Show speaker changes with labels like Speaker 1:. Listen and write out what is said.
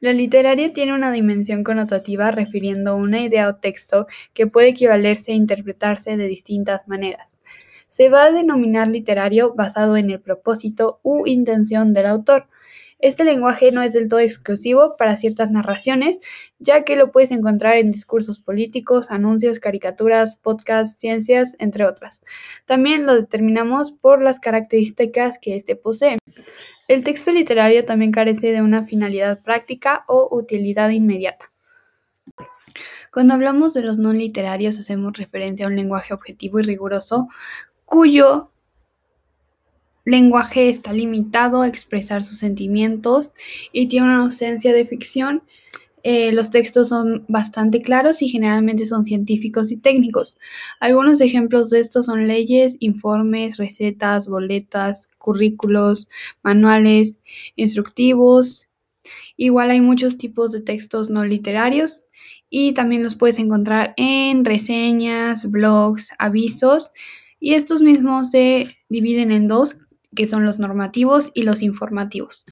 Speaker 1: La literaria tiene una dimensión connotativa refiriendo una idea o texto que puede equivalerse e interpretarse de distintas maneras. Se va a denominar literario basado en el propósito u intención del autor. Este lenguaje no es del todo exclusivo para ciertas narraciones, ya que lo puedes encontrar en discursos políticos, anuncios, caricaturas, podcasts, ciencias, entre otras. También lo determinamos por las características que éste posee. El texto literario también carece de una finalidad práctica o utilidad inmediata. Cuando hablamos de los no literarios hacemos referencia a un lenguaje objetivo y riguroso cuyo lenguaje está limitado a expresar sus sentimientos y tiene una ausencia de ficción eh, los textos son bastante claros y generalmente son científicos y técnicos. Algunos ejemplos de estos son leyes, informes, recetas, boletas, currículos, manuales, instructivos. Igual hay muchos tipos de textos no literarios y también los puedes encontrar en reseñas, blogs, avisos y estos mismos se dividen en dos, que son los normativos y los informativos.